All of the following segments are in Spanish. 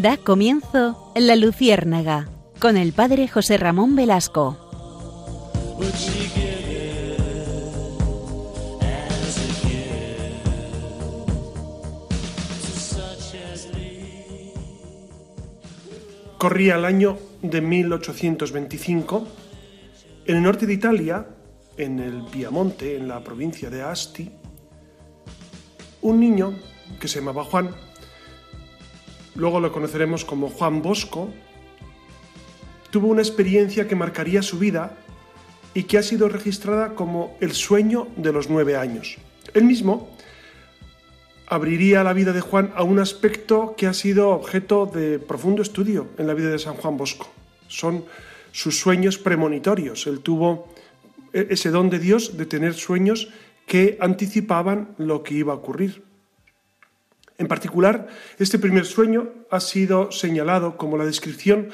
Da comienzo La Luciérnaga con el padre José Ramón Velasco. Corría el año de 1825. En el norte de Italia, en el Piamonte, en la provincia de Asti, un niño que se llamaba Juan, luego lo conoceremos como Juan Bosco, tuvo una experiencia que marcaría su vida y que ha sido registrada como el sueño de los nueve años. Él mismo abriría la vida de Juan a un aspecto que ha sido objeto de profundo estudio en la vida de San Juan Bosco. Son sus sueños premonitorios. Él tuvo e-, ese don de Dios de tener sueños que anticipaban lo que iba a ocurrir. En particular, este primer sueño ha sido señalado como la descripción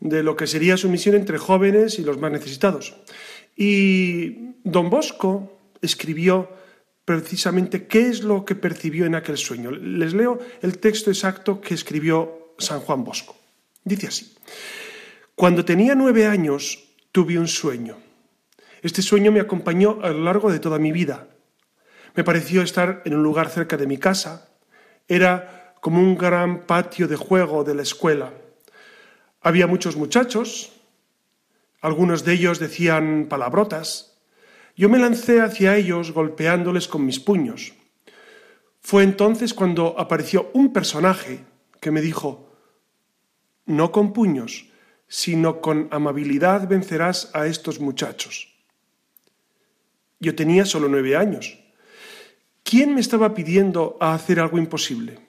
de lo que sería su misión entre jóvenes y los más necesitados. Y don Bosco escribió precisamente qué es lo que percibió en aquel sueño. Les leo el texto exacto que escribió San Juan Bosco. Dice así, cuando tenía nueve años tuve un sueño. Este sueño me acompañó a lo largo de toda mi vida. Me pareció estar en un lugar cerca de mi casa. Era como un gran patio de juego de la escuela. Había muchos muchachos. Algunos de ellos decían palabrotas. Yo me lancé hacia ellos golpeándoles con mis puños. Fue entonces cuando apareció un personaje que me dijo, no con puños, sino con amabilidad vencerás a estos muchachos. Yo tenía solo nueve años. ¿Quién me estaba pidiendo a hacer algo imposible?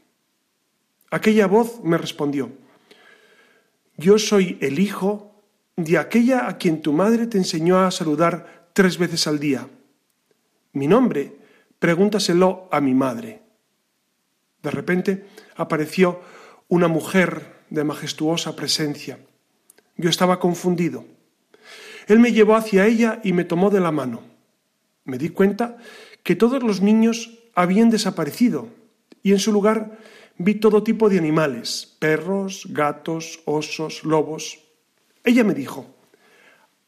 Aquella voz me respondió, yo soy el hijo de aquella a quien tu madre te enseñó a saludar tres veces al día. Mi nombre, pregúntaselo a mi madre. De repente apareció una mujer de majestuosa presencia. Yo estaba confundido. Él me llevó hacia ella y me tomó de la mano. Me di cuenta que todos los niños habían desaparecido y en su lugar vi todo tipo de animales, perros, gatos, osos, lobos. Ella me dijo,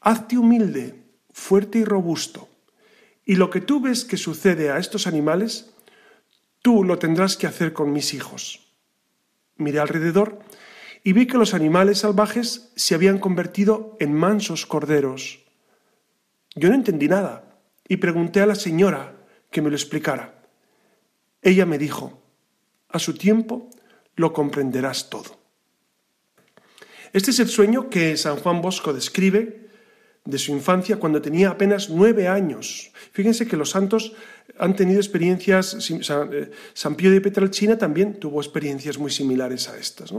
hazte humilde fuerte y robusto. Y lo que tú ves que sucede a estos animales, tú lo tendrás que hacer con mis hijos. Miré alrededor y vi que los animales salvajes se habían convertido en mansos corderos. Yo no entendí nada y pregunté a la señora que me lo explicara. Ella me dijo, a su tiempo lo comprenderás todo. Este es el sueño que San Juan Bosco describe de su infancia cuando tenía apenas nueve años. Fíjense que los santos han tenido experiencias, eh, San Pío de Petralcina también tuvo experiencias muy similares a estas.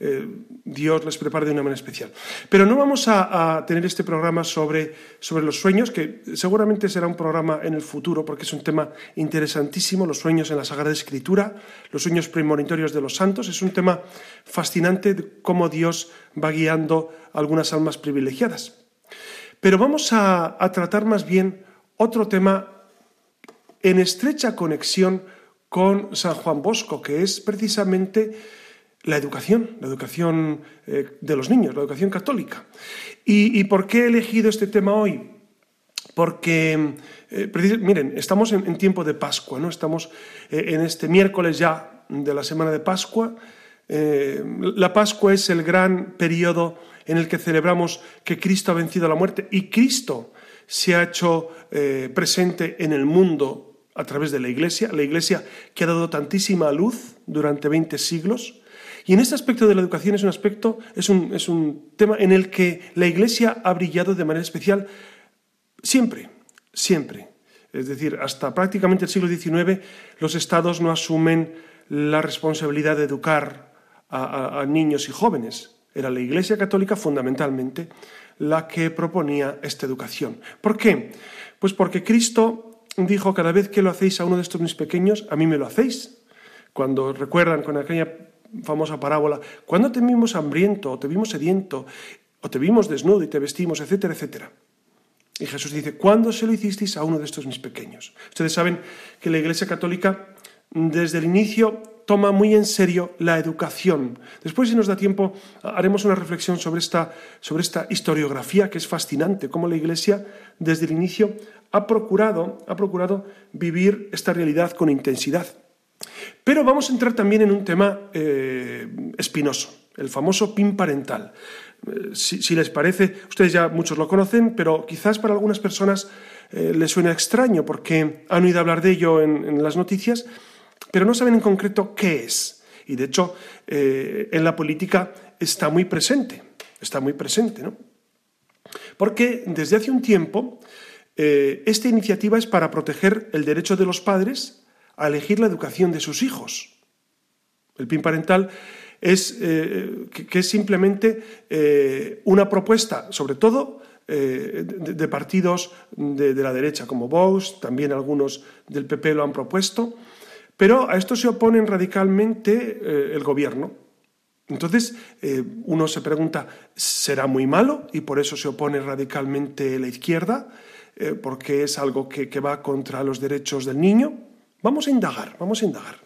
Eh, Dios les prepara de una manera especial. Pero no vamos a, tener este programa sobre, sobre los sueños, que seguramente será un programa en el futuro, porque es un tema interesantísimo, los sueños en la Sagrada Escritura, los sueños premonitorios de los santos. Es un tema fascinante de cómo Dios va guiando algunas almas privilegiadas. Pero vamos a, tratar más bien otro tema en estrecha conexión con San Juan Bosco, que es precisamente la educación, la educación eh, de los niños, la educación católica. ¿Y, por qué he elegido este tema hoy? Porque, eh, miren, estamos en, tiempo de Pascua, ¿no? Estamos eh, en este miércoles ya de la semana de Pascua. La Pascua es el gran periodo en el que celebramos que Cristo ha vencido la muerte y Cristo se ha hecho eh, presente en el mundo a través de la Iglesia, la Iglesia que ha dado tantísima luz durante 20 siglos. Y en este aspecto de la educación es un aspecto, es un, es un tema en el que la Iglesia ha brillado de manera especial siempre, siempre. Es decir, hasta prácticamente el siglo XIX los estados no asumen la responsabilidad de educar a niños y jóvenes. Era la Iglesia Católica fundamentalmente la que proponía esta educación. ¿Por qué? Pues porque Cristo dijo, cada vez que lo hacéis a uno de estos mis pequeños, a mí me lo hacéis. Cuando recuerdan con aquella famosa parábola, cuando te vimos hambriento o te vimos sediento o te vimos desnudo y te vestimos, etcétera, etcétera. Y Jesús dice, ¿cuándo se lo hicisteis a uno de estos mis pequeños? Ustedes saben que la Iglesia Católica desde el inicio toma muy en serio la educación. Después, si nos da tiempo, haremos una reflexión sobre esta, sobre esta historiografía que es fascinante, cómo la Iglesia desde el inicio ha procurado, ha procurado vivir esta realidad con intensidad. Pero vamos a entrar también en un tema eh, espinoso, el famoso PIN parental. Eh, si, les parece, ustedes ya muchos lo conocen, pero quizás para algunas personas eh, les suena extraño porque han oído hablar de ello en las noticias pero no saben en concreto qué es. Y de hecho, eh, en la política está muy presente, está muy presente, ¿no? Porque desde hace un tiempo eh, esta iniciativa es para proteger el derecho de los padres a elegir la educación de sus hijos. El PIN parental es, eh, que, es simplemente una propuesta, sobre todo de, partidos de, de, la derecha como Vox, también algunos del PP lo han propuesto, pero a esto se oponen radicalmente eh, el gobierno. Entonces, eh, uno se pregunta, ¿será muy malo y por eso se opone radicalmente la izquierda? Eh, porque es algo que, que va contra los derechos del niño. Vamos a indagar, vamos a indagar.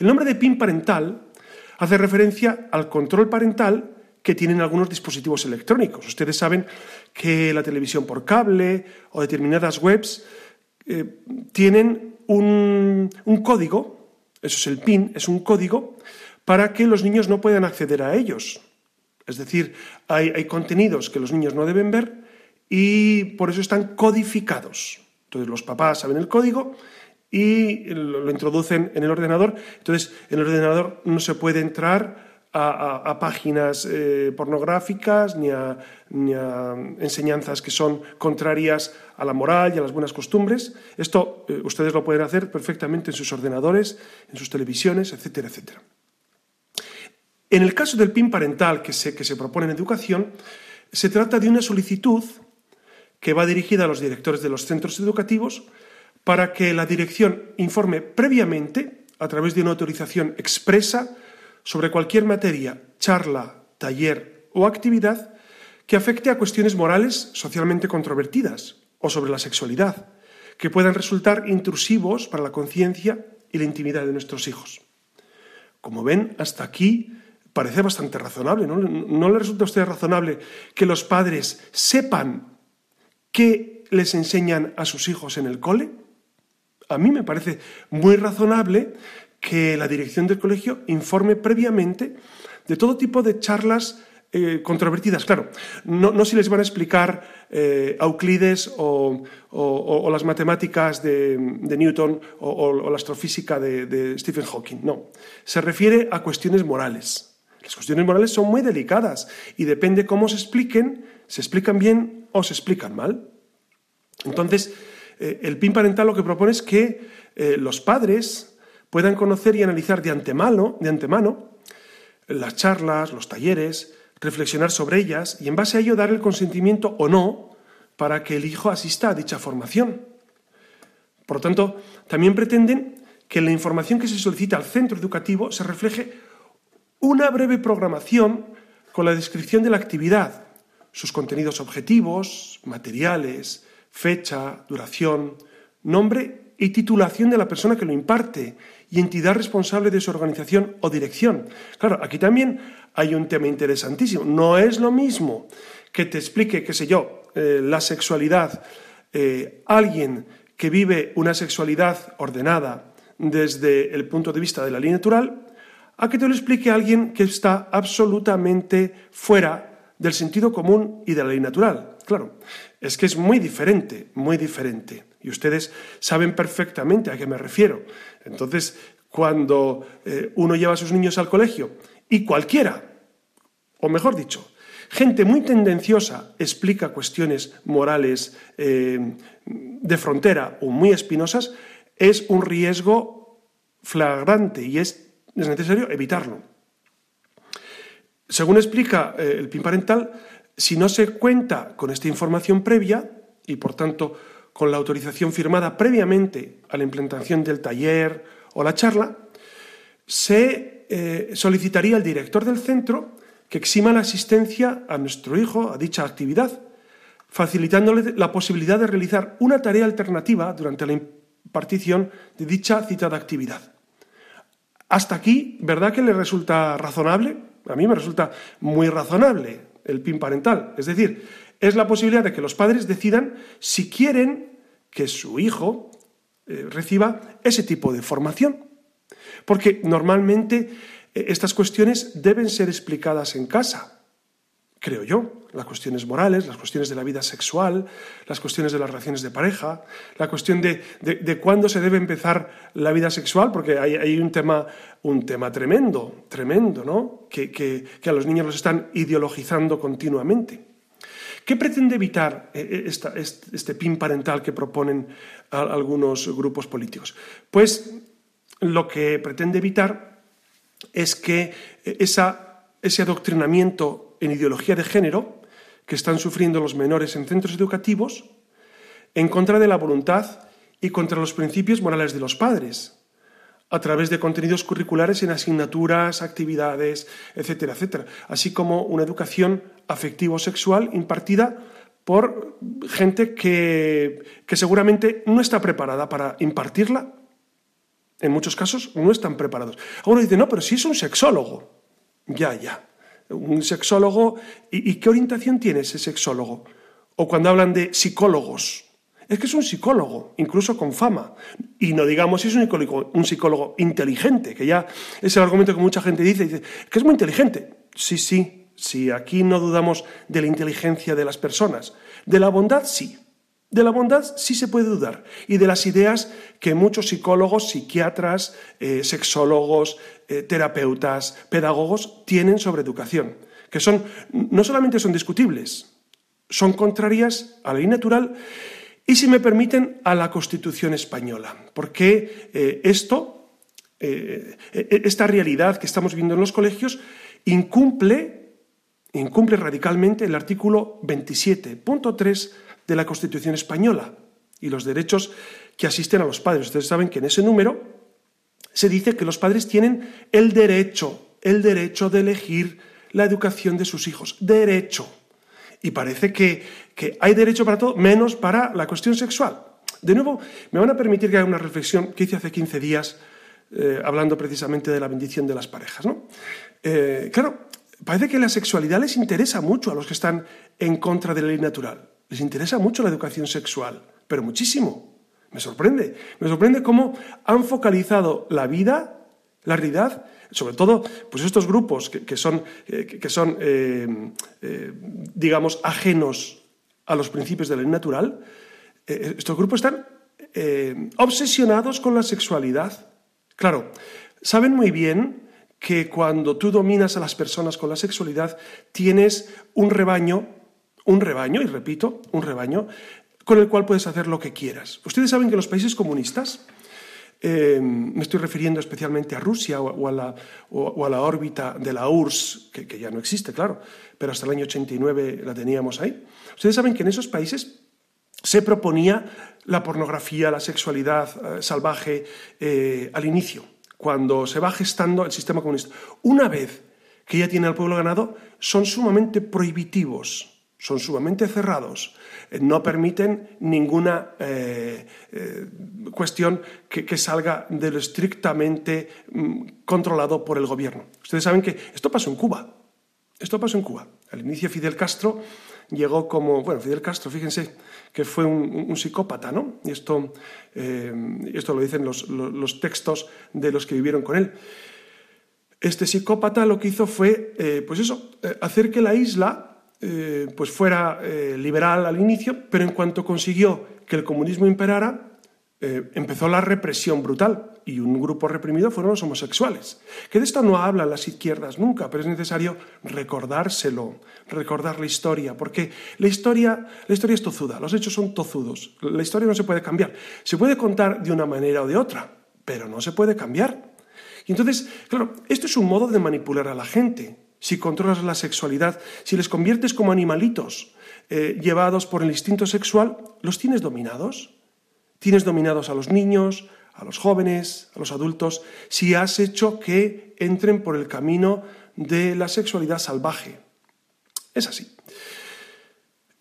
El nombre de PIN parental hace referencia al control parental que tienen algunos dispositivos electrónicos. Ustedes saben que la televisión por cable o determinadas webs tienen un, código, eso es el PIN, es un código para que los niños no puedan acceder a ellos. Es decir, hay, contenidos que los niños no deben ver y por eso están codificados. Entonces los papás saben el código y lo, introducen en el ordenador. Entonces en el ordenador no se puede entrar a, páginas eh, pornográficas ni a, enseñanzas que son contrarias a la moral y a las buenas costumbres. Esto eh, ustedes lo pueden hacer perfectamente en sus ordenadores, en sus televisiones, etcétera, etcétera. En el caso del PIN parental que se, que se propone en educación, se trata de una solicitud que va dirigida a los directores de los centros educativos para que la dirección informe previamente, a través de una autorización expresa, sobre cualquier materia, charla, taller o actividad que afecte a cuestiones morales socialmente controvertidas o sobre la sexualidad, que puedan resultar intrusivos para la conciencia y la intimidad de nuestros hijos. Como ven, hasta aquí parece bastante razonable. ¿no? ¿No le resulta a usted razonable que los padres sepan qué les enseñan a sus hijos en el cole? A mí me parece muy razonable que la dirección del colegio informe previamente de todo tipo de charlas eh, controvertidas. Claro, no, si les van a explicar eh, Euclides o, las matemáticas de, Newton o, la astrofísica de, de, Stephen Hawking, no. Se refiere a cuestiones morales. Las cuestiones morales son muy delicadas y depende cómo se expliquen, se explican bien o se explican mal. Entonces, eh, el PIN parental lo que propone es que los padres puedan conocer y analizar de antemano, de antemano las charlas, los talleres, reflexionar sobre ellas y en base a ello dar el consentimiento o no para que el hijo asista a dicha formación. Por lo tanto, también pretenden que la información que se solicita al centro educativo se refleje una breve programación con la descripción de la actividad, sus contenidos objetivos, materiales, fecha, duración, nombre y titulación de la persona que lo imparte y entidad responsable de su organización o dirección. Claro, aquí también hay un tema interesantísimo. No es lo mismo que te explique, qué sé yo, eh, la sexualidad, eh, alguien que vive una sexualidad ordenada desde el punto de vista de la ley natural, a que te lo explique alguien que está absolutamente fuera del sentido común y de la ley natural. Claro, es que es muy diferente, muy diferente. Y ustedes saben perfectamente a qué me refiero. Entonces, cuando eh, uno lleva a sus niños al colegio y cualquiera, o mejor dicho, gente muy tendenciosa explica cuestiones morales eh, de frontera o muy espinosas, es un riesgo flagrante y es, necesario evitarlo. Según explica eh, el PIN parental, si no se cuenta con esta información previa y por tanto con la autorización firmada previamente a la implantación del taller o la charla, se eh, solicitaría al director del centro que exima la asistencia a nuestro hijo a dicha actividad, facilitándole la posibilidad de realizar una tarea alternativa durante la impartición de dicha citada actividad. Hasta aquí, ¿verdad que le resulta razonable? A mí me resulta muy razonable el PIN parental. Es decir, es la posibilidad de que los padres decidan si quieren que su hijo eh, reciba ese tipo de formación. Porque normalmente eh, estas cuestiones deben ser explicadas en casa, creo yo. Las cuestiones morales, las cuestiones de la vida sexual, las cuestiones de las relaciones de pareja, la cuestión de, cuándo se debe empezar la vida sexual, porque hay, un, tema, un tema tremendo, tremendo, ¿no? Que, a los niños los están ideologizando continuamente. ¿Qué pretende evitar eh, eh, este PIN parental que proponen algunos grupos políticos? Pues lo que pretende evitar es que eh, ese adoctrinamiento en ideología de género que están sufriendo los menores en centros educativos en contra de la voluntad y contra los principios morales de los padres, a través de contenidos curriculares en asignaturas, actividades, etcétera, etcétera, así como una educación afectivo-sexual impartida por gente que, que seguramente no está preparada para impartirla en muchos casos no están preparados. Algunos dicen, no, pero si es un sexólogo. Ya, ya. Un sexólogo. ¿Y, qué orientación tiene ese sexólogo? O cuando hablan de psicólogos. Es que es un psicólogo, incluso con fama. Y no digamos si es un psicólogo, inteligente, que ya es el argumento que mucha gente dice, dice, que es muy inteligente. Sí, sí, sí, aquí no dudamos de la inteligencia de las personas. De la bondad, sí. De la bondad sí se puede dudar y de las ideas que muchos psicólogos, psiquiatras, eh, sexólogos, eh, terapeutas, pedagogos tienen sobre educación, que son no solamente son discutibles, son contrarias a la ley natural y, si me permiten, a la Constitución española, porque eh, esto, esta realidad que estamos viendo en los colegios, incumple, incumple radicalmente el artículo 27.3 de la Constitución española y los derechos que asisten a los padres. Ustedes saben que en ese número se dice que los padres tienen el derecho, el derecho de elegir la educación de sus hijos. Derecho. Y parece que, hay derecho para todo, menos para la cuestión sexual. De nuevo, me van a permitir que haga una reflexión que hice hace 15 días, eh, hablando precisamente de la bendición de las parejas. ¿no? Eh, claro, parece que la sexualidad les interesa mucho a los que están en contra de la ley natural. Les interesa mucho la educación sexual, pero muchísimo. Me sorprende. Me sorprende cómo han focalizado la vida, la realidad, sobre todo pues estos grupos que, son, que, son eh, eh, digamos, ajenos a los principios de la ley natural. Eh, estos grupos están obsesionados con la sexualidad. Claro, saben muy bien que cuando tú dominas a las personas con la sexualidad, tienes un rebaño un rebaño, y repito, un rebaño, con el cual puedes hacer lo que quieras. Ustedes saben que los países comunistas, eh, me estoy refiriendo especialmente a Rusia o, a, la, órbita de la URSS, que, ya no existe, claro, pero hasta el año 89 la teníamos ahí. Ustedes saben que en esos países se proponía la pornografía, la sexualidad eh, salvaje eh, al inicio, cuando se va gestando el sistema comunista. Una vez que ya tiene al pueblo ganado, son sumamente prohibitivos son sumamente cerrados, eh, no permiten ninguna eh, eh, cuestión que, salga de lo estrictamente mm, controlado por el gobierno. Ustedes saben que esto pasó en Cuba. Esto pasó en Cuba. Al inicio Fidel Castro llegó como, bueno, Fidel Castro, fíjense que fue un, psicópata, ¿no? Y esto, esto lo dicen los, los, textos de los que vivieron con él. Este psicópata lo que hizo fue, pues eso, hacer que la isla eh, pues fuera eh, liberal al inicio, pero en cuanto consiguió que el comunismo imperara, eh, empezó la represión brutal y un grupo reprimido fueron los homosexuales. Que de esto no hablan las izquierdas nunca, pero es necesario recordárselo, recordar la historia, porque la historia, la historia es tozuda, los hechos son tozudos, la historia no se puede cambiar. Se puede contar de una manera o de otra, pero no se puede cambiar. Y entonces, claro, esto es un modo de manipular a la gente si controlas la sexualidad, si les conviertes como animalitos eh, llevados por el instinto sexual, ¿los tienes dominados? Tienes dominados a los niños, a los jóvenes, a los adultos, si has hecho que entren por el camino de la sexualidad salvaje. Es así.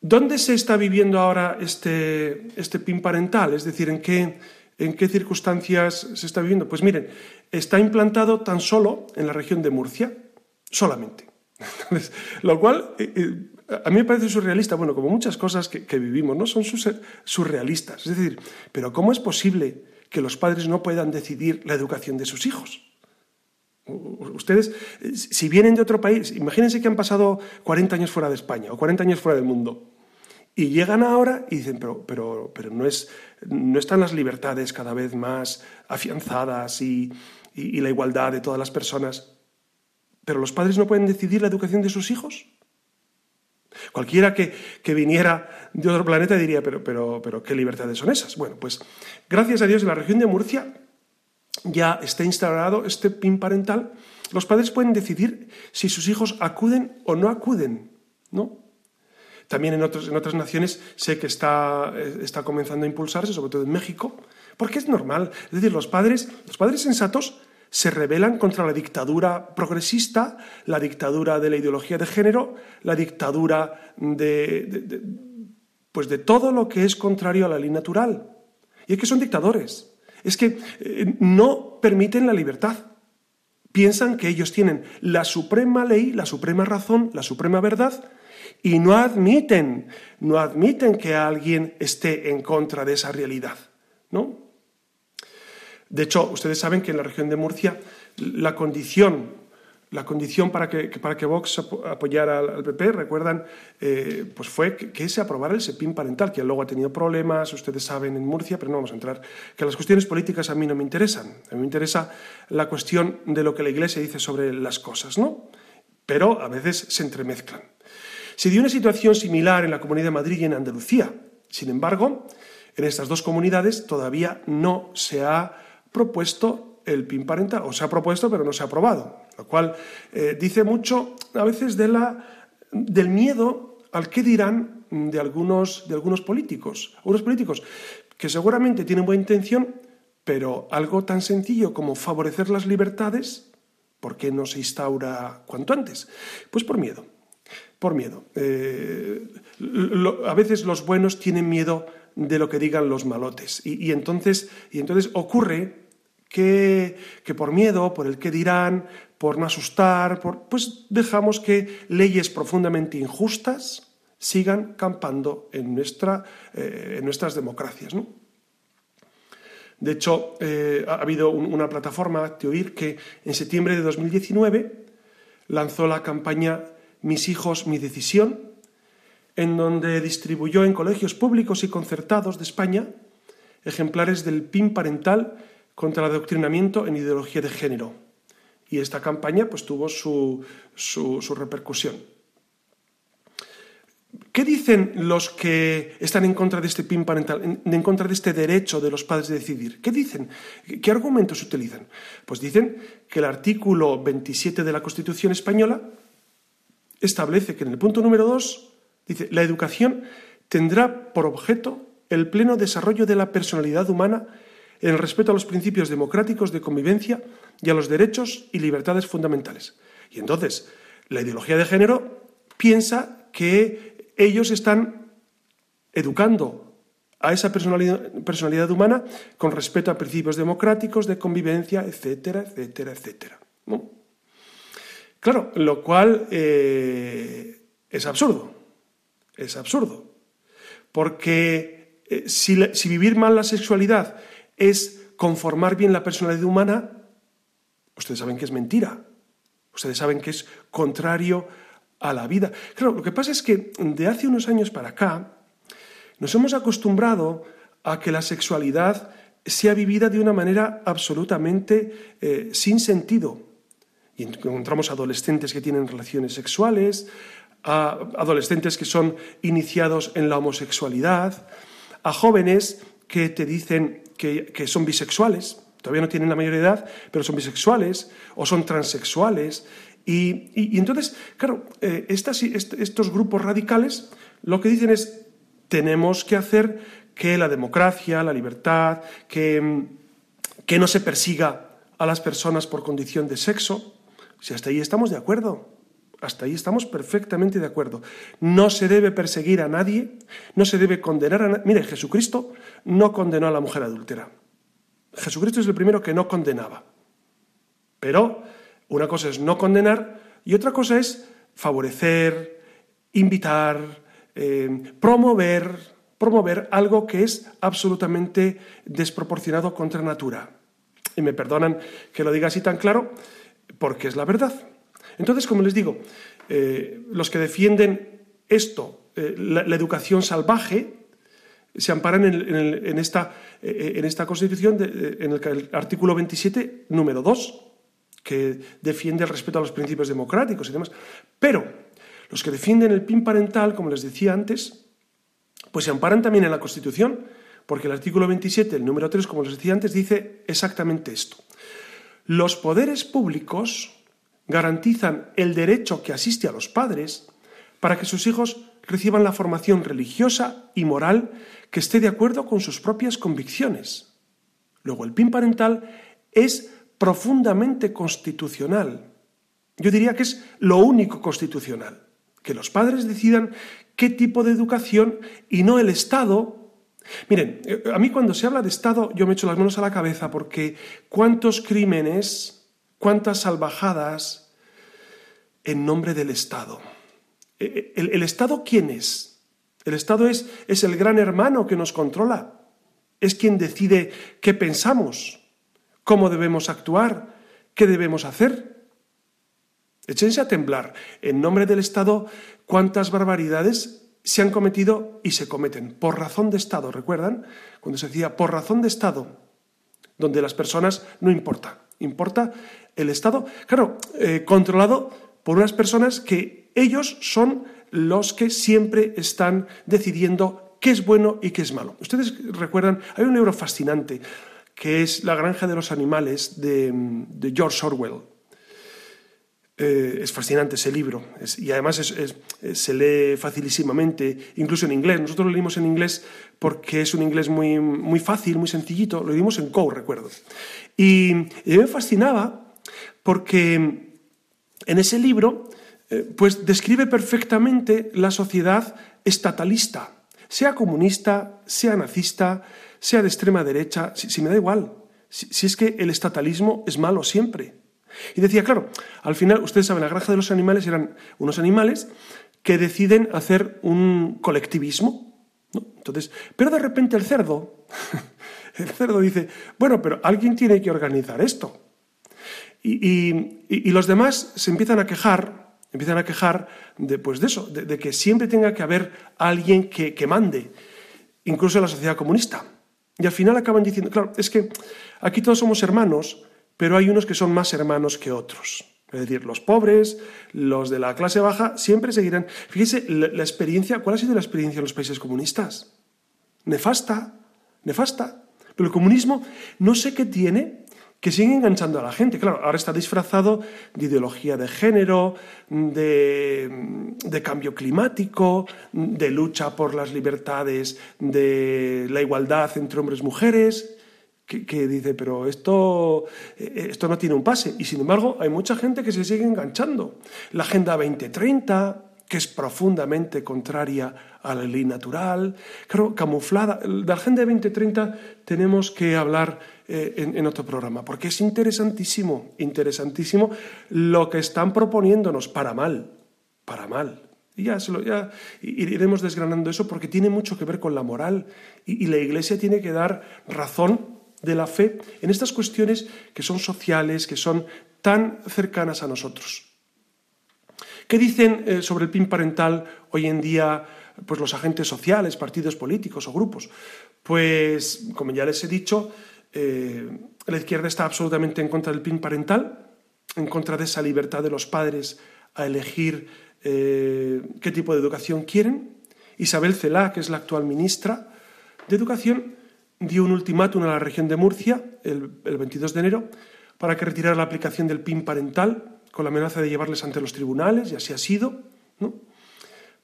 ¿Dónde se está viviendo ahora este, este pin parental? Es decir, ¿en qué, ¿En qué circunstancias se está viviendo? Pues miren, está implantado tan solo en la región de Murcia, solamente. lo cual eh, eh, a mí me parece surrealista, bueno, como muchas cosas que, vivimos, ¿no? Son surrealistas. Es decir, pero ¿cómo es posible que los padres no puedan decidir la educación de sus hijos? Ustedes, si vienen de otro país, imagínense que han pasado 40 años fuera de España o 40 años fuera del mundo y llegan ahora y dicen, pero, pero, pero no, es, no están las libertades cada vez más afianzadas y la igualdad de todas las personas. ¿Pero los padres no pueden decidir la educación de sus hijos? Cualquiera que, viniera de otro planeta diría, pero, pero, pero ¿qué libertades son esas? Bueno, pues gracias a Dios en la región de Murcia ya está instalado este PIN parental. Los padres pueden decidir si sus hijos acuden o no acuden, ¿no? También en, otros, en otras naciones sé que está, está comenzando a impulsarse, sobre todo en México, porque es normal. Es decir, los padres, los padres sensatos se rebelan contra la dictadura progresista, la dictadura de la ideología de género, la dictadura de, pues de todo lo que es contrario a la ley natural. Y es que son dictadores. Es que eh, no permiten la libertad. Piensan que ellos tienen la suprema ley, la suprema razón, la suprema verdad, y no admiten, no admiten que alguien esté en contra de esa realidad. ¿no? De hecho, ustedes saben que en la región de Murcia la condición, la condición para, que, para que Vox apoyara al, PP, recuerdan, eh, pues fue que, se aprobara el SEPIN parental, que luego ha tenido problemas, ustedes saben, en Murcia, pero no vamos a entrar, que las cuestiones políticas a mí no me interesan. A mí me interesa la cuestión de lo que la Iglesia dice sobre las cosas, ¿no? Pero a veces se entremezclan. Se dio una situación similar en la Comunidad de Madrid y en Andalucía. Sin embargo, en estas dos comunidades todavía no se ha propuesto el PIN parental, o se ha propuesto pero no se ha aprobado, lo cual eh, dice mucho a veces de la, del miedo al que dirán de algunos, de algunos políticos, algunos políticos que seguramente tienen buena intención, pero algo tan sencillo como favorecer las libertades, ¿por qué no se instaura cuanto antes? Pues por miedo, por miedo. Eh, a veces los buenos tienen miedo de lo que digan los malotes y, entonces, y entonces ocurre que, por miedo, por el que dirán, por no asustar, pues dejamos que leyes profundamente injustas sigan campando en, nuestra, eh, en nuestras democracias. De hecho, eh, ha habido una plataforma, Teoir, que en septiembre de 2019 lanzó la campaña Mis hijos, mi decisión, en donde distribuyó en colegios públicos y concertados de España ejemplares del PIN parental contra el adoctrinamiento en ideología de género. Y esta campaña pues, tuvo su, repercusión. ¿Qué dicen los que están en contra de este PIN parental, en, contra de este derecho de los padres de decidir? ¿Qué dicen? ¿Qué argumentos utilizan? Pues dicen que el artículo 27 de la Constitución española establece que en el punto número 2 dice, la educación tendrá por objeto el pleno desarrollo de la personalidad humana en el respeto a los principios democráticos de convivencia y a los derechos y libertades fundamentales. Y entonces, la ideología de género piensa que ellos están educando a esa personalidad, humana con respeto a principios democráticos de convivencia, etcétera, etcétera, etcétera. Claro, lo cual eh, es absurdo. Es absurdo. Porque eh, si vivir mal la sexualidad es conformar bien la personalidad humana, ustedes saben que es mentira. Ustedes saben que es contrario a la vida. Claro, lo que pasa es que de hace unos años para acá nos hemos acostumbrado a que la sexualidad sea vivida de una manera absolutamente eh, sin sentido. Y encontramos adolescentes que tienen relaciones sexuales, a adolescentes que son iniciados en la homosexualidad, a jóvenes que te dicen que, son bisexuales, todavía no tienen la mayoría de edad, pero son bisexuales o son transexuales. Y, entonces, claro, eh, estos grupos radicales lo que dicen es, tenemos que hacer que la democracia, la libertad, que, que no se persiga a las personas por condición de sexo. Si hasta ahí estamos de acuerdo. Hasta ahí estamos perfectamente de acuerdo. No se debe perseguir a nadie, no se debe condenar a nadie. Mire, Jesucristo no condenó a la mujer adúltera. Jesucristo es el primero que no condenaba. Pero una cosa es no condenar y otra cosa es favorecer, invitar, eh, promover, promover algo que es absolutamente desproporcionado contra natura. Y me perdonan que lo diga así tan claro, porque es la verdad. Entonces, como les digo, eh, los que defienden esto, eh, la, educación salvaje, se amparan en, esta, en esta, Constitución, en el, el, artículo 27, número 2, que defiende el respeto a los principios democráticos y demás. Pero los que defienden el PIN parental, como les decía antes, pues se amparan también en la Constitución, porque el artículo 27, el número 3, como les decía antes, dice exactamente esto. Los poderes públicos garantizan el derecho que asiste a los padres para que sus hijos reciban la formación religiosa y moral que esté de acuerdo con sus propias convicciones. Luego, el PIN parental es profundamente constitucional. Yo diría que es lo único constitucional que los padres decidan qué tipo de educación y no el Estado. Miren, eh, a mí cuando se habla de Estado yo me echo las manos a la cabeza porque cuántos crímenes, cuántas salvajadas en nombre del Estado. Eh, eh, ¿El, Estado quién es? El Estado es, es el gran hermano que nos controla. Es quien decide qué pensamos, cómo debemos actuar, qué debemos hacer. Échense a temblar. En nombre del Estado, cuántas barbaridades se han cometido y se cometen por razón de Estado. ¿Recuerdan? Cuando se decía por razón de Estado, donde las personas no importa. Importa el Estado, claro, eh, controlado por unas personas que ellos son los que siempre están decidiendo qué es bueno y qué es malo. Ustedes recuerdan, hay un libro fascinante que es La granja de los animales de George Orwell. Eh, es fascinante ese libro y además se lee facilísimamente, incluso en inglés. Nosotros lo leímos en inglés porque es un inglés muy, muy fácil, muy sencillito. Lo leímos en Co, recuerdo. Y, me fascinaba porque en ese libro eh, pues describe perfectamente la sociedad estatalista, sea comunista, sea nazista, sea de extrema derecha, si, me da igual. si es que el estatalismo es malo siempre. Y decía, claro, al final, ustedes saben, la granja de los animales eran unos animales que deciden hacer un colectivismo. Entonces, pero de repente el cerdo, el cerdo dice, bueno, pero alguien tiene que organizar esto. Y, los demás se empiezan a quejar, empiezan a quejar de, pues de eso, de, que siempre tenga que haber alguien que, mande, incluso en la sociedad comunista. Y al final acaban diciendo, claro, es que aquí todos somos hermanos, pero hay unos que son más hermanos que otros. Es decir, los pobres, los de la clase baja, siempre seguirán. Fíjese, la, experiencia, ¿cuál ha sido la experiencia en los países comunistas? Nefasta, nefasta. Pero el comunismo no sé qué tiene que sigue enganchando a la gente. Claro, ahora está disfrazado de ideología de género, de, cambio climático, de lucha por las libertades, de la igualdad entre hombres y mujeres que, dice, pero esto, eh, esto no tiene un pase. Y sin embargo, hay mucha gente que se sigue enganchando. La Agenda 2030, que es profundamente contraria a la ley natural, claro, camuflada. De la Agenda 2030 tenemos que hablar eh, en, otro programa, porque es interesantísimo, interesantísimo lo que están proponiéndonos para mal, para mal. Y ya, se lo, ya iremos desgranando eso porque tiene mucho que ver con la moral y, y la Iglesia tiene que dar razón de la fe en estas cuestiones que son sociales, que son tan cercanas a nosotros. ¿Qué dicen eh, sobre el PIN parental hoy en día pues, los agentes sociales, partidos políticos o grupos? Pues, como ya les he dicho, eh, la izquierda está absolutamente en contra del PIN parental, en contra de esa libertad de los padres a elegir eh, qué tipo de educación quieren. Isabel Celá, que es la actual ministra de Educación, dio un ultimátum a la región de Murcia el, 22 de enero para que retirara la aplicación del PIN parental con la amenaza de llevarles ante los tribunales, y así ha sido.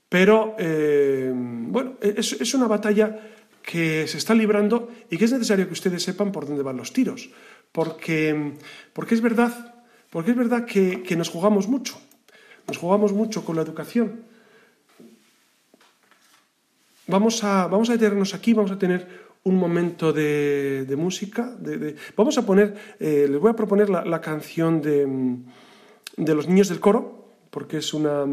Pero, eh, bueno, es, una batalla que se está librando y que es necesario que ustedes sepan por dónde van los tiros. Porque, porque es verdad, porque es verdad que, nos jugamos mucho. Nos jugamos mucho con la educación. Vamos a, vamos a detenernos aquí, vamos a tener un momento de, música. Vamos a poner, eh, les voy a proponer la, canción de, de, Los Niños del Coro, porque es una,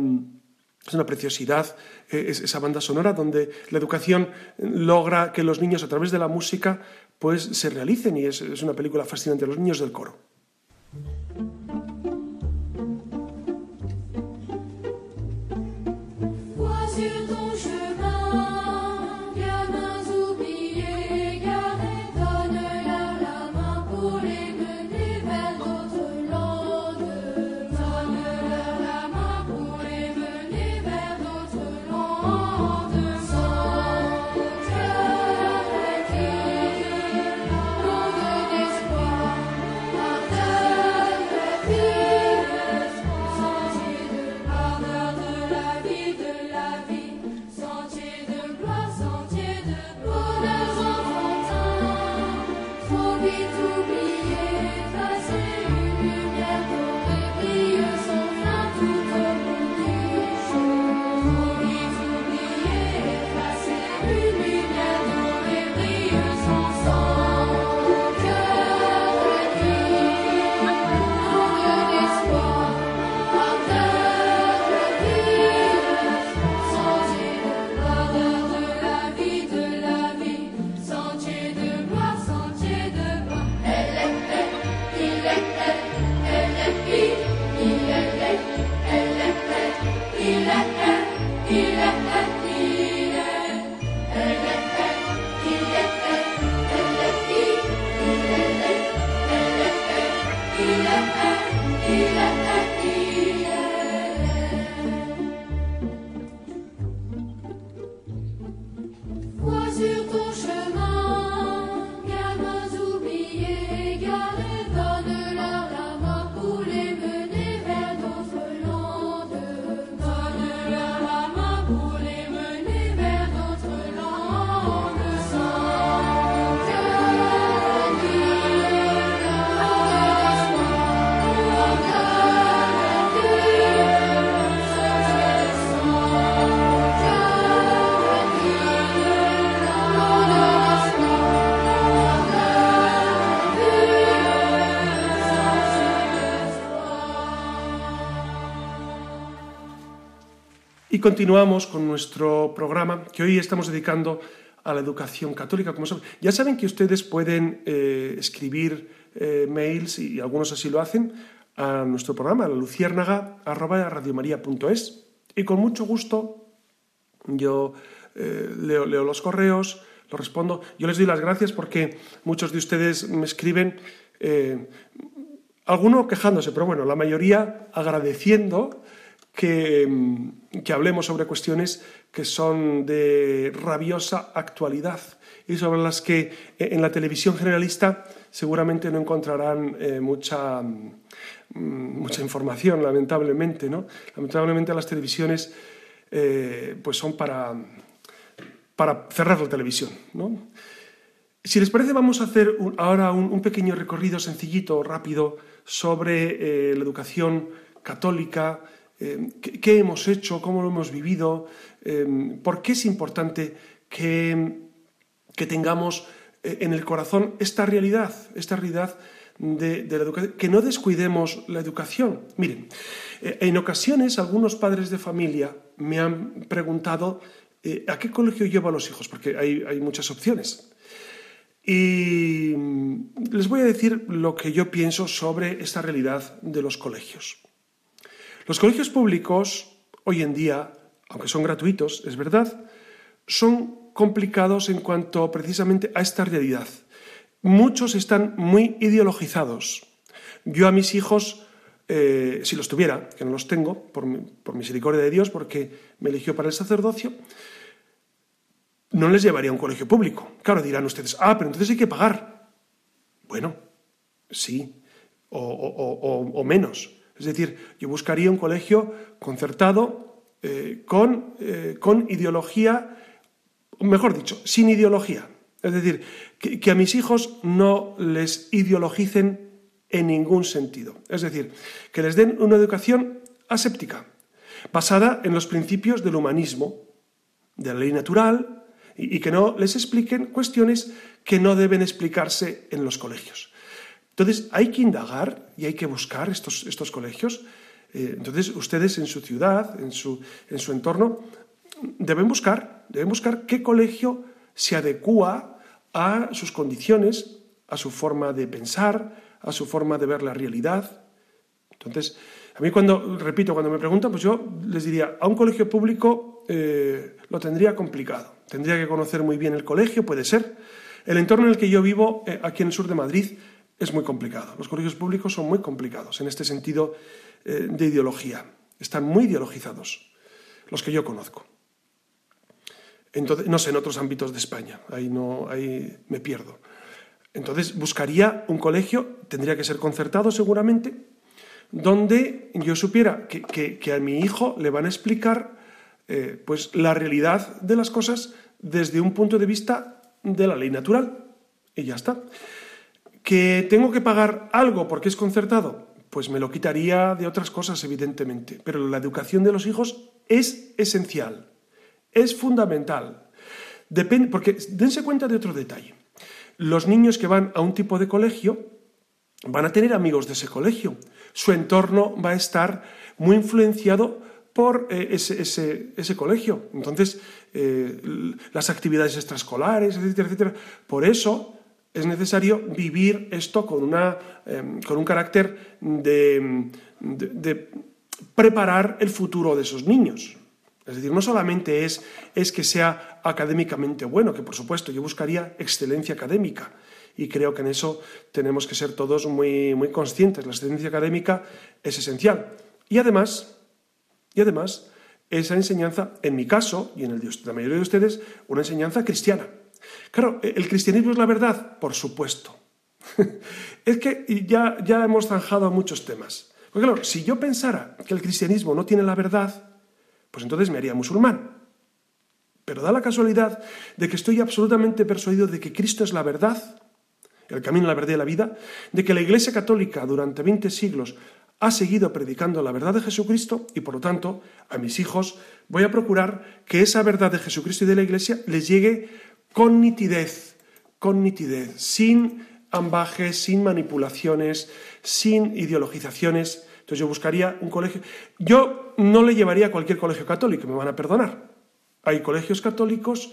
es una preciosidad eh, esa banda sonora donde la educación logra que los niños a través de la música pues se realicen y es, es una película fascinante, Los Niños del Coro. Continuamos con nuestro programa que hoy estamos dedicando a la educación católica. Como ya saben que ustedes pueden eh, escribir eh, mails, y algunos así lo hacen, a nuestro programa, a la y con mucho gusto yo eh, leo, leo, los correos, los respondo. Yo les doy las gracias porque muchos de ustedes me escriben, algunos quejándose, pero bueno, la mayoría agradeciendo Mm, que, hablemos sobre cuestiones que son de rabiosa actualidad y sobre las que eh, en la televisión generalista seguramente no encontrarán eh, mucha, mm, mucha información, lamentablemente. ¿no? Lamentablemente las televisiones eh, pues son para, para cerrar la televisión. ¿no? Si les parece, vamos a hacer ahora un, pequeño recorrido sencillito, rápido, sobre la educación católica, Em, qué, hemos hecho, cómo lo hemos vivido, em, por qué es importante que, tengamos eh, en el corazón esta realidad, esta realidad de, la educación, que no descuidemos la educación. Miren, eh, en ocasiones algunos padres de familia me han preguntado eh, a qué colegio llevo a los hijos, porque hay, hay muchas opciones. Y les voy a decir lo que yo pienso sobre esta realidad de los colegios. Los colegios públicos, hoy en día, aunque son gratuitos, es verdad, son complicados en cuanto precisamente a esta realidad. Muchos están muy ideologizados. Yo a mis hijos, eh, si los tuviera, que no los tengo, por, por misericordia de Dios, porque me eligió para el sacerdocio, no les llevaría a un colegio público. Claro, dirán ustedes, ah, pero entonces hay que pagar. Bueno, sí, o menos. Es decir, yo buscaría un colegio concertado eh, con, eh, con, ideología, mejor dicho, sin ideología. Es decir, que, a mis hijos no les ideologicen en ningún sentido. Es decir, que les den una educación aséptica, basada en los principios del humanismo, de la ley natural y, que no les expliquen cuestiones que no deben explicarse en los colegios. Entonces, hay que indagar y hay que buscar estos, estos colegios. Eh, entonces, ustedes en su ciudad, en su, en su entorno, deben buscar, deben buscar qué colegio se adecua a sus condiciones, a su forma de pensar, a su forma de ver la realidad. Entonces, a mí cuando, repito, cuando me preguntan, pues yo les diría, a un colegio público eh, lo tendría complicado. Tendría que conocer muy bien el colegio, puede ser. El entorno en el que yo vivo, eh, aquí en el sur de Madrid, es muy complicado. Los colegios públicos son muy complicados en este sentido eh, de ideología. Están muy ideologizados, los que yo conozco. Entonces, no sé, en otros ámbitos de España, ahí, no, ahí me pierdo. Entonces buscaría un colegio, tendría que ser concertado seguramente, donde yo supiera que, a mi hijo le van a explicar eh, pues la realidad de las cosas desde un punto de vista de la ley natural. Y ya está. ¿Que tengo que pagar algo porque es concertado? Pues me lo quitaría de otras cosas, evidentemente. Pero la educación de los hijos es esencial, es fundamental. Depende, porque dense cuenta de otro detalle. Los niños que van a un tipo de colegio van a tener amigos de ese colegio su entorno va a estar muy influenciado por eh, ese, colegio. Entonces, eh, las actividades extraescolares, etcétera, etcétera. Por eso es necesario vivir esto con, una, em, con un carácter de, de, preparar el futuro de esos niños. Es decir, no solamente es, es que sea académicamente bueno, que por supuesto yo buscaría excelencia académica, y creo que en eso tenemos que ser todos muy, muy conscientes. La excelencia académica es esencial. Y además, y además, esa enseñanza, en mi caso y en el de la mayoría de ustedes, una enseñanza cristiana. Claro, ¿el cristianismo es la verdad? Por supuesto. es que ya, ya hemos zanjado muchos temas. Porque claro, si yo pensara que el cristianismo no tiene la verdad, pues entonces me haría musulmán. Pero da la casualidad de que estoy absolutamente persuadido de que Cristo es la verdad el camino, la verdad y la vida, de que la Iglesia Católica durante 20 siglos ha seguido predicando la verdad de Jesucristo y por lo tanto a mis hijos voy a procurar que esa verdad de Jesucristo y de la Iglesia les llegue con nitidez, con nitidez, sin ambajes, sin manipulaciones, sin ideologizaciones. Entonces yo buscaría un colegio. Yo no le llevaría a cualquier colegio católico, me van a perdonar. Hay colegios católicos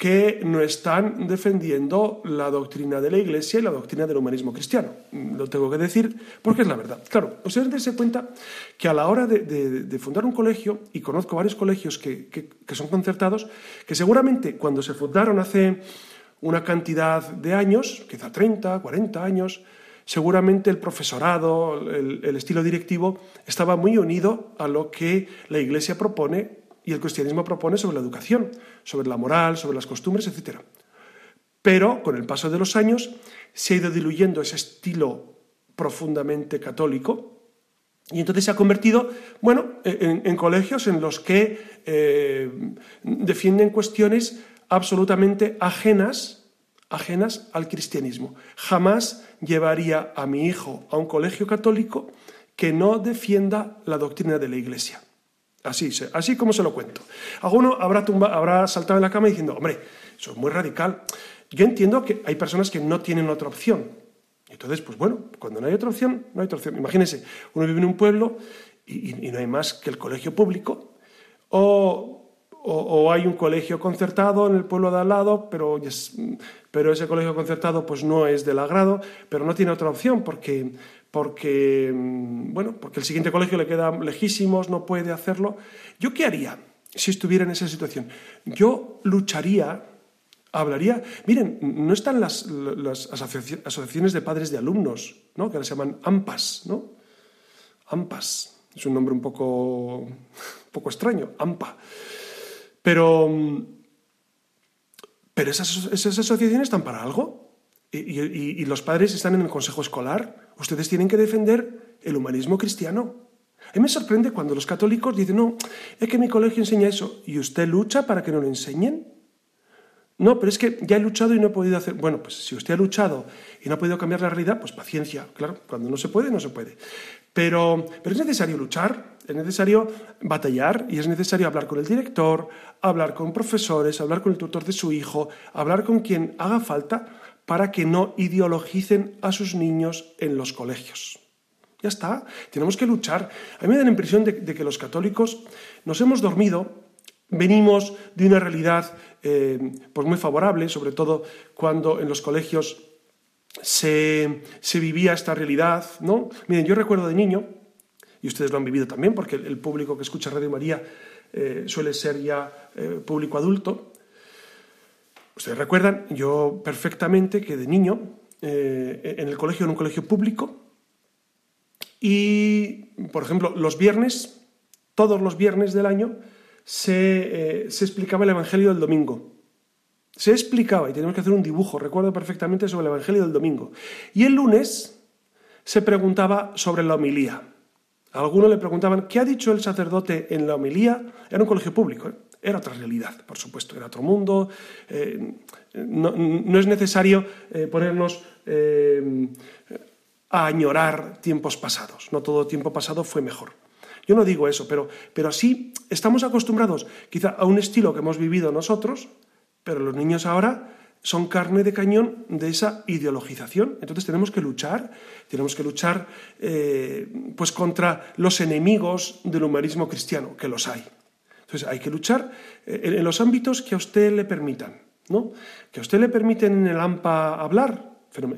que no están defendiendo la doctrina de la Iglesia y la doctrina del humanismo cristiano. Lo tengo que decir porque es la verdad. Claro, ustedes dense cuenta que a la hora de, fundar un colegio, y conozco varios colegios que, son concertados, que seguramente cuando se fundaron hace una cantidad de años, quizá 30, 40 años, seguramente el profesorado, el estilo directivo, estaba muy unido a lo que la Iglesia propone y el cristianismo propone sobre la educación, sobre la moral, sobre las costumbres, etc. Pero con el paso de los años se ha ido diluyendo ese estilo profundamente católico y entonces se ha convertido, bueno, en, colegios en los que eh, defienden cuestiones absolutamente ajenas, ajenas al cristianismo. Jamás llevaría a mi hijo a un colegio católico que no defienda la doctrina de la Iglesia. Así, así como se lo cuento. Alguno habrá, habrá saltado en la cama diciendo, hombre, eso es muy radical. Yo entiendo que hay personas que no tienen otra opción. Entonces, pues bueno, cuando no hay otra opción, no hay otra opción. Imagínense, uno vive en un pueblo y, no hay más que el colegio público, o, o, hay un colegio concertado en el pueblo de al lado, pero, pero ese colegio concertado pues no es del agrado, pero no tiene otra opción porque porque, mm, bueno, porque el siguiente colegio le queda lejísimos, no puede hacerlo. ¿Yo qué haría si estuviera en esa situación? Yo lucharía, hablaría. Miren, no están las, asociaciones de padres de alumnos, ¿no? que ahora se llaman AMPAS, ¿no? AMPAS. Es un nombre un poco, un poco extraño, AMPA. Pero, mm, pero esas, esas asociaciones están para algo y, los padres están en el consejo escolar. Ustedes tienen que defender el humanismo cristiano. A mí me sorprende cuando los católicos dicen, no, es que mi colegio enseña eso. ¿Y usted lucha para que no lo enseñen? No, pero es que ya he luchado y no he podido hacer. Bueno, pues si usted ha luchado y no ha podido cambiar la realidad, pues paciencia. Claro, cuando no se puede, no se puede. Pero, pero es necesario luchar. es necesario batallar y es necesario hablar con el director, hablar con profesores, hablar con el tutor de su hijo, hablar con quien haga falta para que no ideologicen a sus niños en los colegios. Ya está, tenemos que luchar. A mí me da la impresión de, que los católicos nos hemos dormido, venimos de una realidad eh, pues muy favorable, sobre todo cuando en los colegios se, vivía esta realidad. ¿no? Miren, yo recuerdo de niño, y ustedes lo han vivido también, porque el, público que escucha Radio María eh, suele ser ya eh, público adulto. Ustedes recuerdan, yo perfectamente que de niño, en el colegio, en un colegio público, y, por ejemplo, los viernes, todos los viernes del año, se, eh, explicaba el Evangelio del domingo. Se explicaba y teníamos que hacer un dibujo, recuerdo perfectamente, sobre el Evangelio del domingo. Y el lunes se preguntaba sobre la homilía. Algunos le preguntaban, ¿qué ha dicho el sacerdote en la homilía? Era un colegio público, ¿eh? Era otra realidad, por supuesto, era otro mundo. Eh, no, es necesario ponernos a añorar tiempos pasados. No todo tiempo pasado fue mejor. Yo no digo eso, pero, pero sí estamos acostumbrados quizá a un estilo que hemos vivido nosotros, pero los niños ahora son carne de cañón de esa ideologización. Entonces tenemos que luchar, tenemos que luchar eh, pues contra los enemigos del humanismo cristiano, que los hay. Entonces hay que luchar eh, en los ámbitos que a usted le permitan. ¿no? Que a usted le permiten en el AMPA hablar,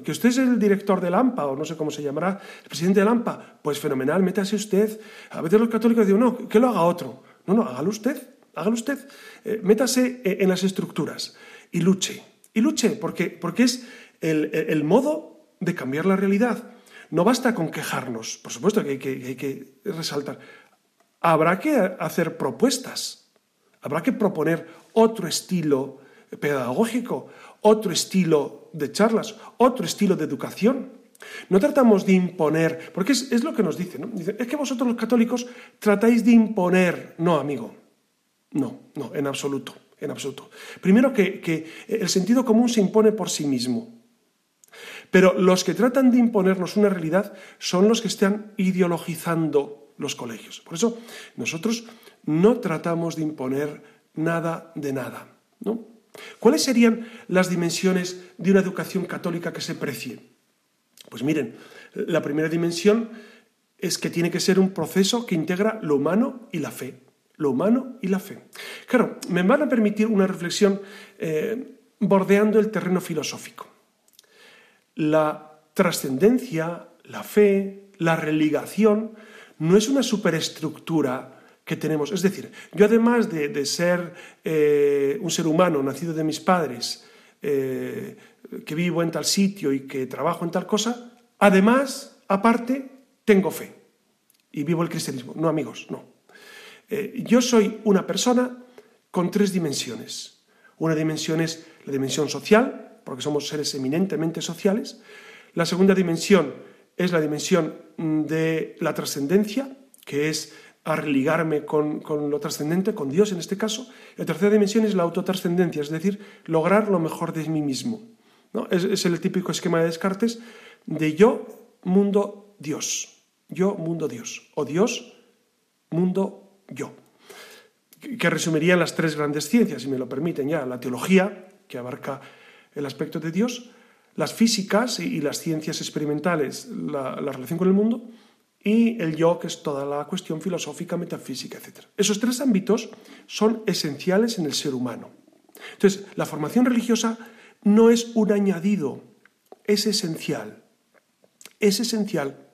que usted es el director del AMPA, o no sé cómo se llamará, el presidente del AMPA, pues fenomenal, métase usted. A veces los católicos dicen, no, que lo haga otro. No, no, hágalo usted, hágalo usted. Eh, métase eh, en las estructuras y luche. Y luche, porque, porque es el, modo de cambiar la realidad. No basta con quejarnos, por supuesto que, hay que resaltar. Habrá que hacer propuestas, habrá que proponer otro estilo pedagógico, otro estilo de charlas, otro estilo de educación. No tratamos de imponer, porque es, lo que nos dicen, ¿no? es que vosotros los católicos tratáis de imponer. No, amigo, no, no, en absoluto, en absoluto. Primero que, que el sentido común se impone por sí mismo. Pero los que tratan de imponernos una realidad son los que están ideologizando los colegios. Por eso nosotros no tratamos de imponer nada de nada. ¿no? ¿Cuáles serían las dimensiones de una educación católica que se precie? Pues miren, la primera dimensión es que tiene que ser un proceso que integra lo humano y la fe. Lo humano y la fe. Claro, me van a permitir una reflexión eh, bordeando el terreno filosófico. La trascendencia, la fe, la religación, no es una superestructura que tenemos. Es decir, yo además de, ser eh, un ser humano nacido de mis padres, eh, que vivo en tal sitio y que trabajo en tal cosa, además, aparte, tengo fe y vivo el cristianismo. No, amigos, no. Eh, yo soy una persona con tres dimensiones. Una dimensión es la dimensión social, porque somos seres eminentemente sociales. La segunda dimensión es la dimensión de la trascendencia, que es a religarme con, lo trascendente, con Dios en este caso. La tercera dimensión es la autotrascendencia, es decir, lograr lo mejor de mí mismo. ¿no? Es, el típico esquema de Descartes de yo, mundo, Dios. Yo, mundo, Dios. O Dios, mundo, yo. Que resumirían las tres grandes ciencias, si me lo permiten ya. La teología, que abarca el aspecto de Dios, las físicas y, las ciencias experimentales, la relación con el mundo, y el yo, que es toda la cuestión filosófica, metafísica, etc. Esos tres ámbitos son esenciales en el ser humano. Entonces, la formación religiosa no es un añadido, es esencial. Es esencial.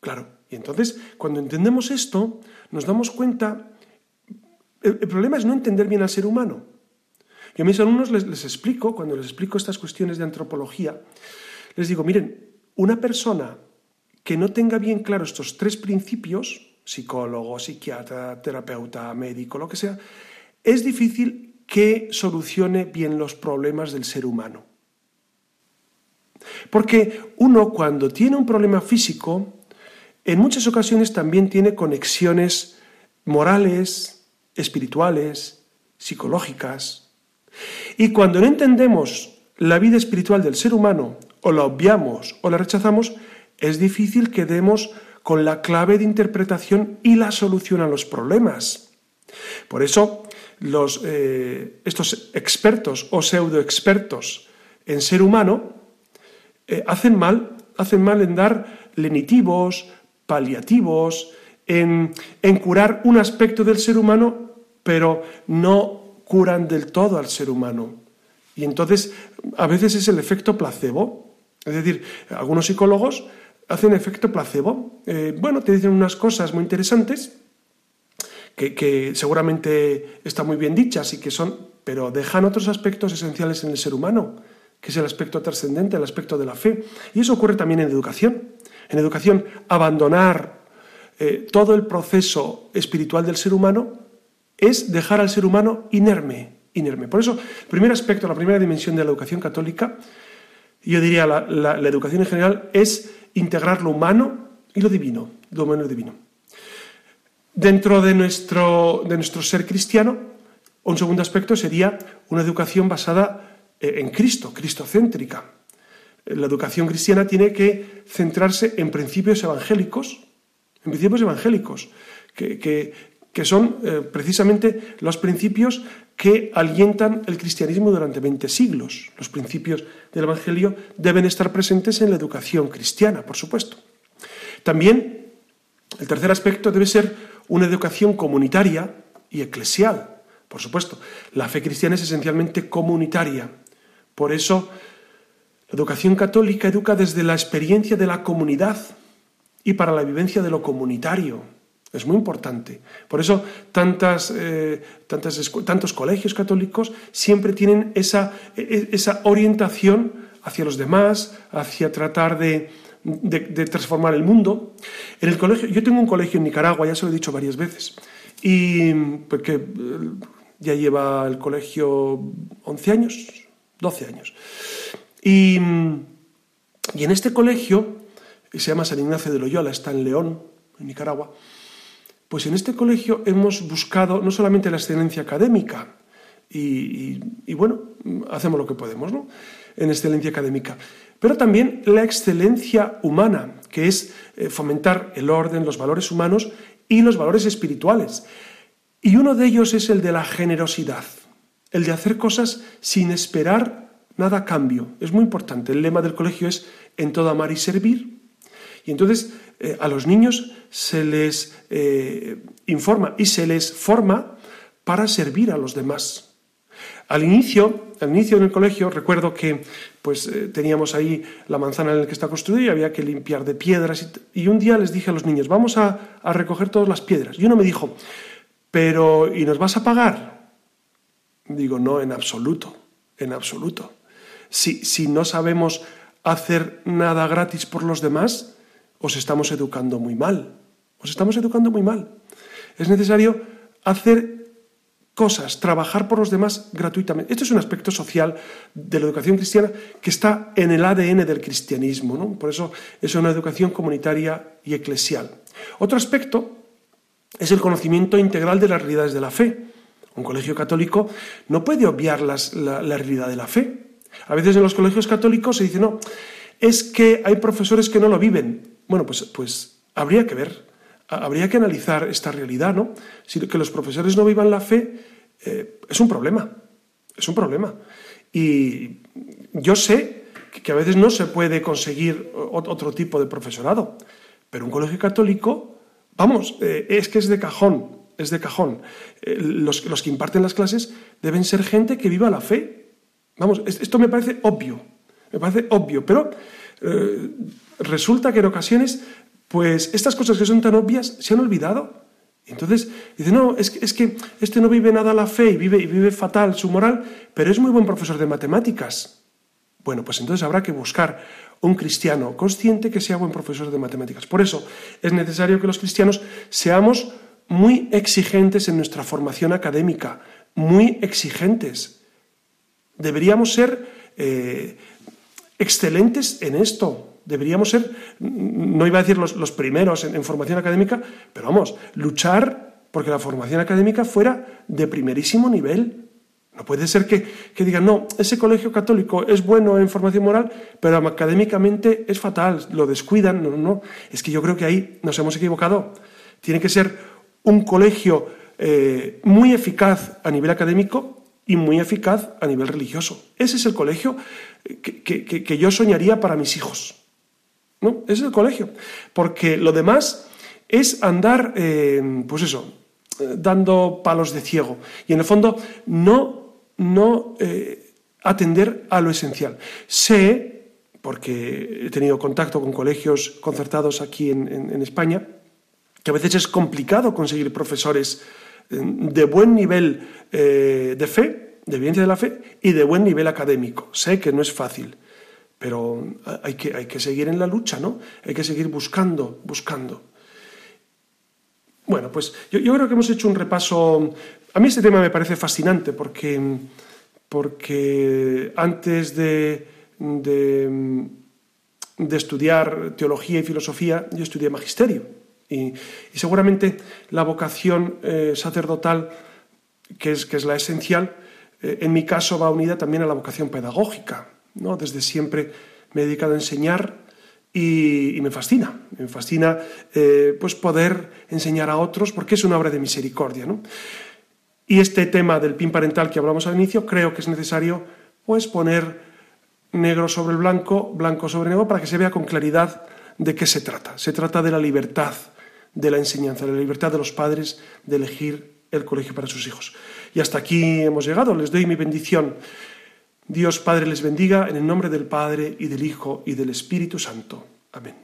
Claro, y entonces, cuando entendemos esto, nos damos cuenta, el, problema es no entender bien al ser humano. Yo a mis alumnos les, les explico, cuando les explico estas cuestiones de antropología, les digo, miren, una persona que no tenga bien claro estos tres principios, psicólogo, psiquiatra, terapeuta, médico, lo que sea, es difícil que solucione bien los problemas del ser humano. Porque uno cuando tiene un problema físico, en muchas ocasiones también tiene conexiones morales, espirituales, psicológicas. Y cuando no entendemos la vida espiritual del ser humano, o la obviamos o la rechazamos, es difícil que demos con la clave de interpretación y la solución a los problemas. Por eso, los, eh, estos expertos o pseudoexpertos en ser humano eh, hacen, mal, hacen mal en dar lenitivos, paliativos, en, en curar un aspecto del ser humano, pero no curan del todo al ser humano. Y entonces, a veces es el efecto placebo. Es decir, algunos psicólogos hacen efecto placebo. Eh, bueno, te dicen unas cosas muy interesantes que, seguramente están muy bien dichas y que son, pero dejan otros aspectos esenciales en el ser humano, que es el aspecto trascendente, el aspecto de la fe. Y eso ocurre también en educación. En educación, abandonar eh, todo el proceso espiritual del ser humano es dejar al ser humano inerme, inerme. Por eso, el primer aspecto, la primera dimensión de la educación católica, yo diría la, la, educación en general, es integrar lo humano y lo divino, lo humano y lo divino. Dentro de nuestro, de nuestro ser cristiano, un segundo aspecto sería una educación basada eh, en Cristo, cristocéntrica. La educación cristiana tiene que centrarse en principios evangélicos, en principios evangélicos, que, que, son eh, precisamente los principios que alientan el cristianismo durante 20 siglos. Los principios del Evangelio deben estar presentes en la educación cristiana, por supuesto. También el tercer aspecto debe ser una educación comunitaria y eclesial, por supuesto. La fe cristiana es esencialmente comunitaria. Por eso, la educación católica educa desde la experiencia de la comunidad y para la vivencia de lo comunitario. Es muy importante. Por eso tantas, eh, tantos colegios católicos siempre tienen esa, e, e, esa, orientación hacia los demás, hacia tratar de, transformar el mundo. En el colegio, yo tengo un colegio en Nicaragua, ya se lo he dicho varias veces, y porque eh, ya lleva el colegio 11 años, 12 años. Y, y en este colegio, se llama San Ignacio de Loyola, está en León, en Nicaragua, pues en este colegio hemos buscado no solamente la excelencia académica, y, bueno, hacemos lo que podemos, ¿no? En excelencia académica, pero también la excelencia humana, que es eh, fomentar el orden, los valores humanos y los valores espirituales. Y uno de ellos es el de la generosidad, el de hacer cosas sin esperar nada a cambio. Es muy importante. El lema del colegio es en todo amar y servir. Y entonces eh, a los niños se les eh, informa y se les forma para servir a los demás. Al inicio, al inicio en el colegio, recuerdo que pues eh, teníamos ahí la manzana en la que está construida y había que limpiar de piedras. Y, un día les dije a los niños, vamos a, a, recoger todas las piedras. Y uno me dijo, pero ¿y nos vas a pagar? Digo, no, en absoluto, en absoluto. Si, si no sabemos hacer nada gratis por los demás, os estamos educando muy mal. Os estamos educando muy mal. Es necesario hacer cosas, trabajar por los demás gratuitamente. Esto es un aspecto social de la educación cristiana que está en el ADN del cristianismo. ¿no? Por eso es una educación comunitaria y eclesial. Otro aspecto es el conocimiento integral de las realidades de la fe. Un colegio católico no puede obviar la, la realidad de la fe. A veces en los colegios católicos se dice, no, es que hay profesores que no lo viven. Bueno, pues, pues habría que ver, habría que analizar esta realidad, ¿no? Si que los profesores no vivan la fe eh, es un problema, es un problema. Y yo sé que a veces no se puede conseguir otro tipo de profesorado, pero un colegio católico, vamos, eh, es que es de cajón, es de cajón. Eh, los, los, que imparten las clases deben ser gente que viva la fe. Vamos, esto me parece obvio, me parece obvio, pero resulta que en ocasiones, pues estas cosas que son tan obvias se han olvidado. Entonces dice, no, es que, es que este no vive nada la fe y vive, y vive fatal su moral, pero es muy buen profesor de matemáticas. Bueno, pues entonces habrá que buscar un cristiano consciente que sea buen profesor de matemáticas. Por eso es necesario que los cristianos seamos muy exigentes en nuestra formación académica, muy exigentes. Deberíamos ser eh, excelentes en esto, deberíamos ser, no iba a decir los, primeros en, formación académica, pero vamos, luchar porque la formación académica fuera de primerísimo nivel. No puede ser que, que, digan, no, ese colegio católico es bueno en formación moral, pero académicamente es fatal, lo descuidan. No, no, no. Es que yo creo que ahí nos hemos equivocado. Tiene que ser un colegio eh, muy eficaz a nivel académico y muy eficaz a nivel religioso. Ese es el colegio que, que yo soñaría para mis hijos. ¿No? Es el colegio. Porque lo demás es andar, eh, pues eso, eh, dando palos de ciego. Y en el fondo no, no eh, atender a lo esencial. Sé, porque he tenido contacto con colegios concertados aquí en, España, que a veces es complicado conseguir profesores de buen nivel de fe, de evidencia de la fe, y de buen nivel académico. Sé que no es fácil, pero hay que, hay que seguir en la lucha, ¿no? Hay que seguir buscando, buscando. Bueno, pues yo, creo que hemos hecho un repaso. A mí este tema me parece fascinante porque, porque antes de, de, estudiar teología y filosofía, yo estudié magisterio. Y, seguramente la vocación eh, sacerdotal, que es, que es la esencial, eh, en mi caso va unida también a la vocación pedagógica. ¿No? Desde siempre me he dedicado a enseñar y, me fascina, me fascina eh, pues poder enseñar a otros porque es una obra de misericordia. ¿no? Y este tema del PIN parental que hablamos al inicio, creo que es necesario pues poner negro sobre el blanco, blanco sobre negro, para que se vea con claridad de qué se trata. Se trata de la libertad de la enseñanza, de la libertad de los padres de elegir el colegio para sus hijos. Y hasta aquí hemos llegado. Les doy mi bendición. Dios Padre les bendiga en el nombre del Padre y del Hijo y del Espíritu Santo. Amén.